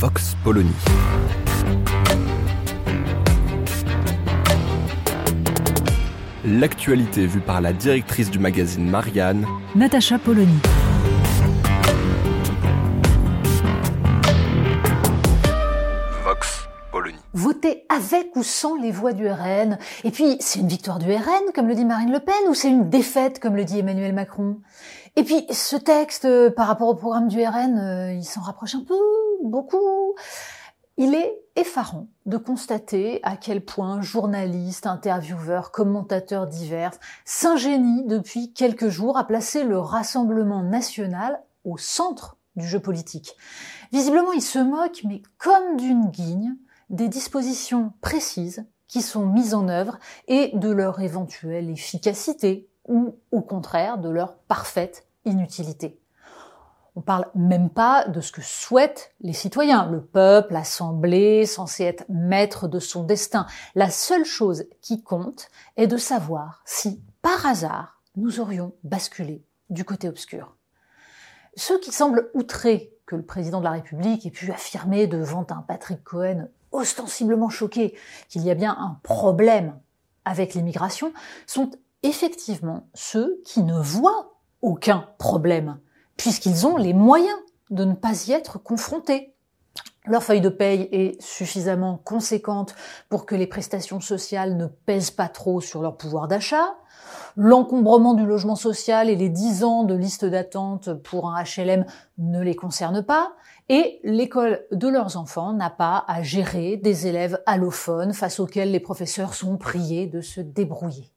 Vox Polony. L'actualité vue par la directrice du magazine Marianne, Natacha Polony. Vox Polony. Voter avec ou sans les voix du RN Et puis, c'est une victoire du RN, comme le dit Marine Le Pen, ou c'est une défaite, comme le dit Emmanuel Macron? Et puis, ce texte, euh, par rapport au programme du RN, euh, il s'en rapproche un peu, beaucoup. Il est effarant de constater à quel point journalistes, intervieweurs, commentateurs divers s'ingénient depuis quelques jours à placer le Rassemblement national au centre du jeu politique. Visiblement, ils se moquent, mais comme d'une guigne, des dispositions précises qui sont mises en œuvre et de leur éventuelle efficacité ou au contraire de leur parfaite inutilité. On parle même pas de ce que souhaitent les citoyens, le peuple, l'assemblée, censé être maître de son destin. La seule chose qui compte est de savoir si, par hasard, nous aurions basculé du côté obscur. Ceux qui semblent outrés que le président de la République ait pu affirmer devant un Patrick Cohen ostensiblement choqué qu'il y a bien un problème avec l'immigration sont effectivement ceux qui ne voient aucun problème puisqu'ils ont les moyens de ne pas y être confrontés. Leur feuille de paye est suffisamment conséquente pour que les prestations sociales ne pèsent pas trop sur leur pouvoir d'achat. L'encombrement du logement social et les 10 ans de liste d'attente pour un HLM ne les concernent pas. Et l'école de leurs enfants n'a pas à gérer des élèves allophones face auxquels les professeurs sont priés de se débrouiller.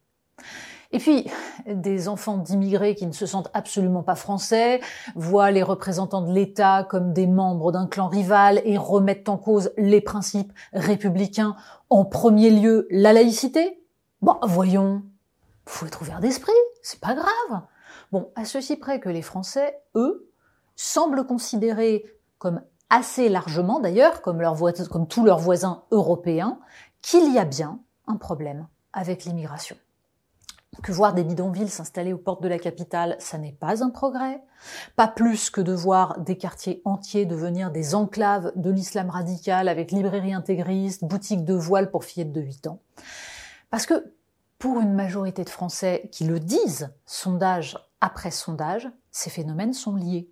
Et puis, des enfants d'immigrés qui ne se sentent absolument pas français, voient les représentants de l'État comme des membres d'un clan rival et remettent en cause les principes républicains, en premier lieu la laïcité? Bon, voyons, faut être ouvert d'esprit, c'est pas grave. Bon, à ceci près que les Français, eux, semblent considérer comme assez largement d'ailleurs, comme, comme tous leurs voisins européens, qu'il y a bien un problème avec l'immigration que voir des bidonvilles s'installer aux portes de la capitale, ça n'est pas un progrès. Pas plus que de voir des quartiers entiers devenir des enclaves de l'islam radical avec librairies intégristes, boutiques de voiles pour fillettes de 8 ans. Parce que pour une majorité de Français qui le disent, sondage après sondage, ces phénomènes sont liés.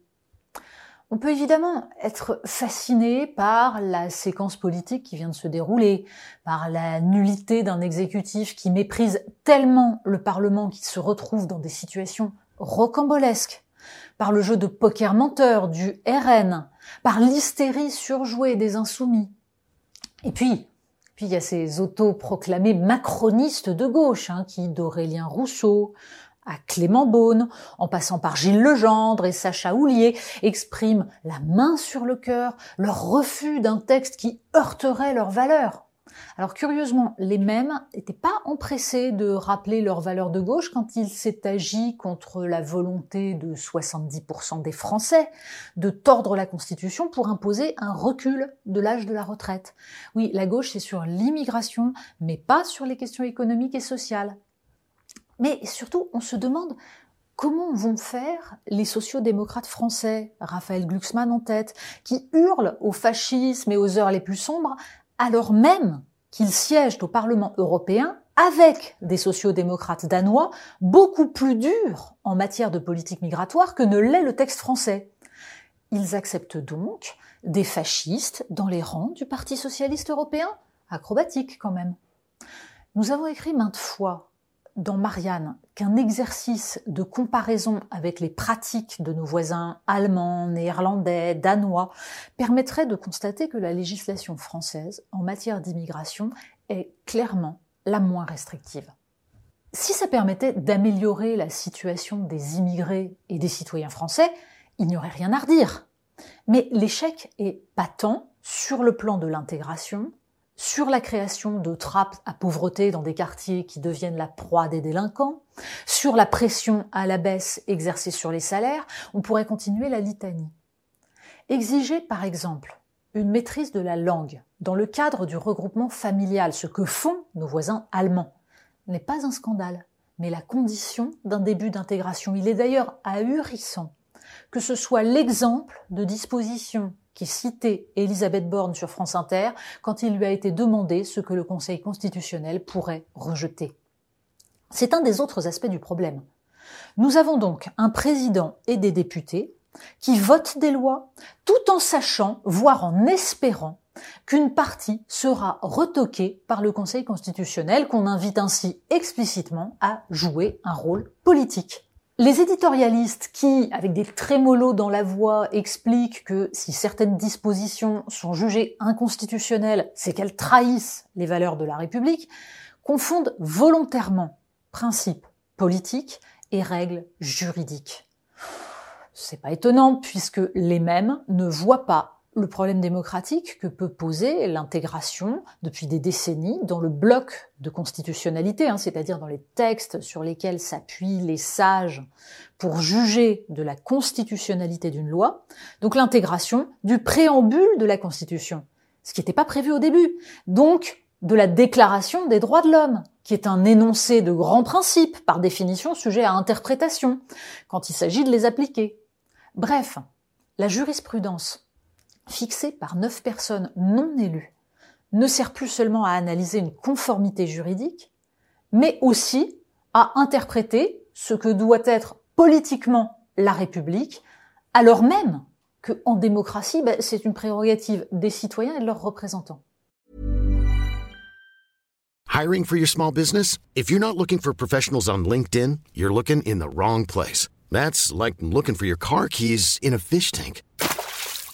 On peut évidemment être fasciné par la séquence politique qui vient de se dérouler, par la nullité d'un exécutif qui méprise tellement le Parlement qu'il se retrouve dans des situations rocambolesques, par le jeu de poker menteur du RN, par l'hystérie surjouée des insoumis. Et puis, puis il y a ces autoproclamés macronistes de gauche, hein, qui d'Aurélien Rousseau à Clément Beaune, en passant par Gilles Legendre et Sacha Houlier, expriment la main sur le cœur leur refus d'un texte qui heurterait leurs valeurs. Alors curieusement, les mêmes n'étaient pas empressés de rappeler leurs valeurs de gauche quand il s'est agi contre la volonté de 70% des Français de tordre la Constitution pour imposer un recul de l'âge de la retraite. Oui, la gauche c'est sur l'immigration, mais pas sur les questions économiques et sociales. Mais surtout, on se demande comment vont faire les sociodémocrates français, Raphaël Glucksmann en tête, qui hurlent au fascisme et aux heures les plus sombres, alors même qu'ils siègent au Parlement européen avec des sociodémocrates danois beaucoup plus durs en matière de politique migratoire que ne l'est le texte français. Ils acceptent donc des fascistes dans les rangs du Parti socialiste européen Acrobatique quand même. Nous avons écrit maintes fois dans Marianne qu'un exercice de comparaison avec les pratiques de nos voisins allemands, néerlandais, danois permettrait de constater que la législation française en matière d'immigration est clairement la moins restrictive. Si ça permettait d'améliorer la situation des immigrés et des citoyens français, il n'y aurait rien à redire. Mais l'échec est patent sur le plan de l'intégration, sur la création de trappes à pauvreté dans des quartiers qui deviennent la proie des délinquants, sur la pression à la baisse exercée sur les salaires, on pourrait continuer la litanie. Exiger, par exemple, une maîtrise de la langue dans le cadre du regroupement familial, ce que font nos voisins allemands, n'est pas un scandale, mais la condition d'un début d'intégration. Il est d'ailleurs ahurissant que ce soit l'exemple de disposition qui citait Elisabeth Borne sur France Inter quand il lui a été demandé ce que le Conseil constitutionnel pourrait rejeter. C'est un des autres aspects du problème. Nous avons donc un président et des députés qui votent des lois tout en sachant, voire en espérant, qu'une partie sera retoquée par le Conseil constitutionnel qu'on invite ainsi explicitement à jouer un rôle politique. Les éditorialistes qui, avec des trémolos dans la voix, expliquent que si certaines dispositions sont jugées inconstitutionnelles, c'est qu'elles trahissent les valeurs de la République, confondent volontairement principes politiques et règles juridiques. C'est pas étonnant puisque les mêmes ne voient pas le problème démocratique que peut poser l'intégration depuis des décennies dans le bloc de constitutionnalité, hein, c'est-à-dire dans les textes sur lesquels s'appuient les sages pour juger de la constitutionnalité d'une loi, donc l'intégration du préambule de la Constitution, ce qui n'était pas prévu au début, donc de la Déclaration des droits de l'homme, qui est un énoncé de grands principes, par définition sujet à interprétation, quand il s'agit de les appliquer. Bref, la jurisprudence fixé par neuf personnes non élues, ne sert plus seulement à analyser une conformité juridique, mais aussi à interpréter ce que doit être politiquement la République, alors même que en démocratie, ben, c'est une prérogative des citoyens et de leurs représentants. Hiring for your small business? If you're not looking for professionals on LinkedIn, you're looking in the wrong place. That's like looking for your car keys in a fish tank.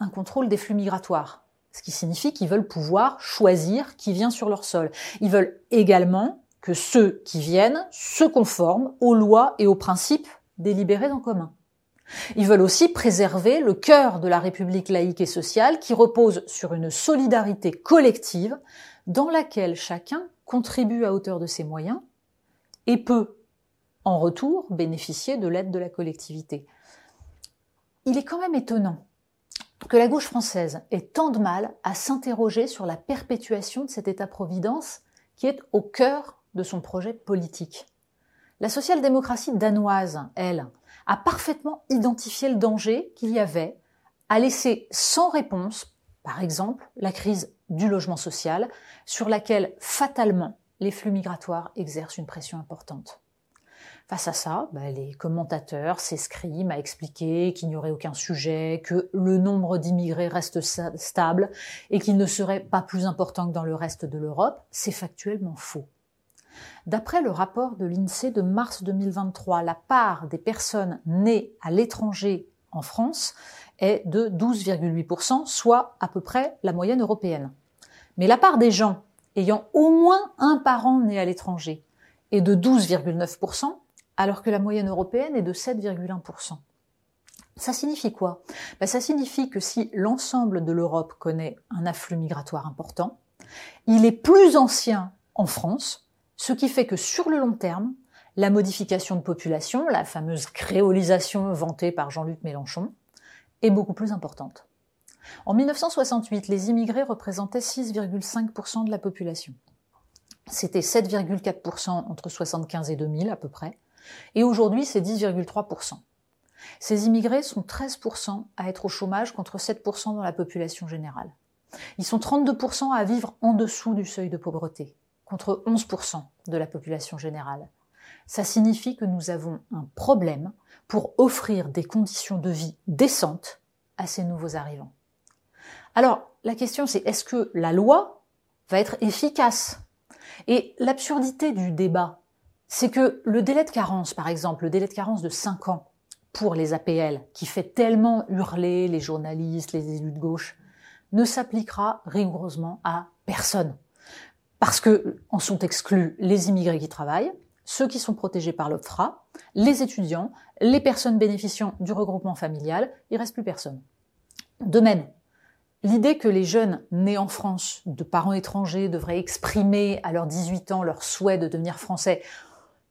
un contrôle des flux migratoires. Ce qui signifie qu'ils veulent pouvoir choisir qui vient sur leur sol. Ils veulent également que ceux qui viennent se conforment aux lois et aux principes délibérés en commun. Ils veulent aussi préserver le cœur de la République laïque et sociale qui repose sur une solidarité collective dans laquelle chacun contribue à hauteur de ses moyens et peut, en retour, bénéficier de l'aide de la collectivité. Il est quand même étonnant que la gauche française ait tant de mal à s'interroger sur la perpétuation de cet État-providence qui est au cœur de son projet politique. La social-démocratie danoise, elle, a parfaitement identifié le danger qu'il y avait à laisser sans réponse, par exemple, la crise du logement social, sur laquelle fatalement les flux migratoires exercent une pression importante. Face à ça, bah, les commentateurs s'escriment à expliquer qu'il n'y aurait aucun sujet, que le nombre d'immigrés reste stable et qu'il ne serait pas plus important que dans le reste de l'Europe. C'est factuellement faux. D'après le rapport de l'INSEE de mars 2023, la part des personnes nées à l'étranger en France est de 12,8%, soit à peu près la moyenne européenne. Mais la part des gens ayant au moins un parent né à l'étranger est de 12,9%, alors que la moyenne européenne est de 7,1%. Ça signifie quoi? Ben, Ça signifie que si l'ensemble de l'Europe connaît un afflux migratoire important, il est plus ancien en France, ce qui fait que sur le long terme, la modification de population, la fameuse créolisation vantée par Jean-Luc Mélenchon, est beaucoup plus importante. En 1968, les immigrés représentaient 6,5% de la population. C'était 7,4% entre 75 et 2000 à peu près, et aujourd'hui, c'est 10,3%. Ces immigrés sont 13% à être au chômage contre 7% dans la population générale. Ils sont 32% à vivre en dessous du seuil de pauvreté, contre 11% de la population générale. Ça signifie que nous avons un problème pour offrir des conditions de vie décentes à ces nouveaux arrivants. Alors, la question c'est est-ce que la loi va être efficace? Et l'absurdité du débat, c'est que le délai de carence, par exemple, le délai de carence de 5 ans pour les APL, qui fait tellement hurler les journalistes, les élus de gauche, ne s'appliquera rigoureusement à personne. Parce que en sont exclus les immigrés qui travaillent, ceux qui sont protégés par l'OFRA, les étudiants, les personnes bénéficiant du regroupement familial, il reste plus personne. De même, l'idée que les jeunes nés en France de parents étrangers devraient exprimer à leurs 18 ans leur souhait de devenir français,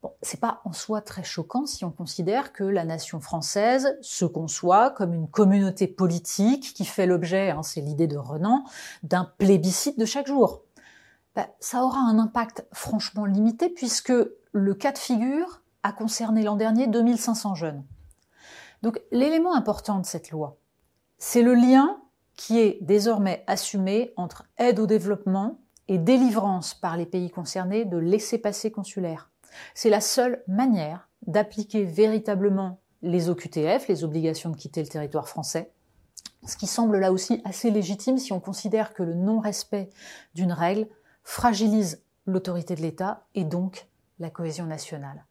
bon, c'est pas en soi très choquant si on considère que la nation française se conçoit comme une communauté politique qui fait l'objet, hein, c'est l'idée de Renan, d'un plébiscite de chaque jour. Ben, ça aura un impact franchement limité puisque le cas de figure a concerné l'an dernier 2500 jeunes. Donc l'élément important de cette loi, c'est le lien qui est désormais assumé entre aide au développement et délivrance par les pays concernés de laisser-passer consulaires. C'est la seule manière d'appliquer véritablement les OQTF, les obligations de quitter le territoire français, ce qui semble là aussi assez légitime si on considère que le non-respect d'une règle fragilise l'autorité de l'État et donc la cohésion nationale.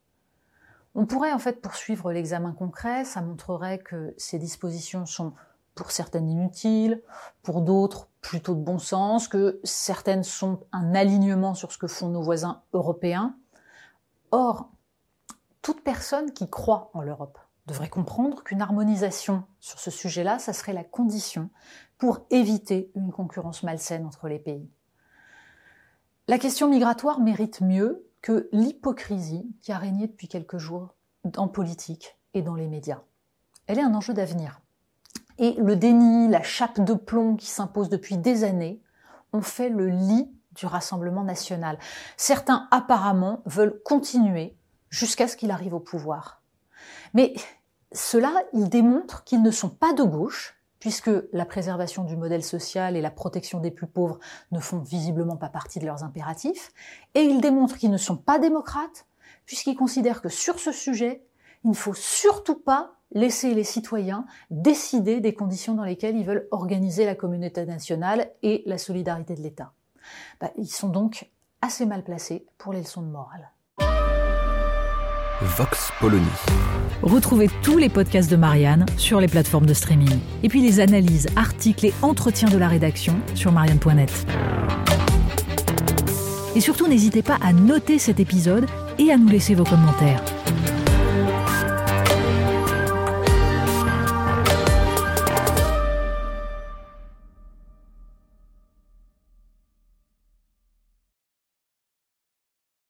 On pourrait en fait poursuivre l'examen concret, ça montrerait que ces dispositions sont pour certaines inutiles, pour d'autres plutôt de bon sens, que certaines sont un alignement sur ce que font nos voisins européens. Or, toute personne qui croit en l'Europe devrait comprendre qu'une harmonisation sur ce sujet-là, ça serait la condition pour éviter une concurrence malsaine entre les pays. La question migratoire mérite mieux que l'hypocrisie qui a régné depuis quelques jours en politique et dans les médias. Elle est un enjeu d'avenir. Et le déni, la chape de plomb qui s'impose depuis des années ont fait le lit du Rassemblement national. Certains apparemment veulent continuer jusqu'à ce qu'il arrive au pouvoir. Mais cela, il démontre qu'ils ne sont pas de gauche, puisque la préservation du modèle social et la protection des plus pauvres ne font visiblement pas partie de leurs impératifs, et ils démontrent qu'ils ne sont pas démocrates, puisqu'ils considèrent que sur ce sujet, il ne faut surtout pas laisser les citoyens décider des conditions dans lesquelles ils veulent organiser la communauté nationale et la solidarité de l'État. Bah, ils sont donc assez mal placés pour les leçons de morale. Vox Polony. Retrouvez tous les podcasts de Marianne sur les plateformes de streaming. Et puis les analyses, articles et entretiens de la rédaction sur marianne.net. Et surtout, n'hésitez pas à noter cet épisode et à nous laisser vos commentaires.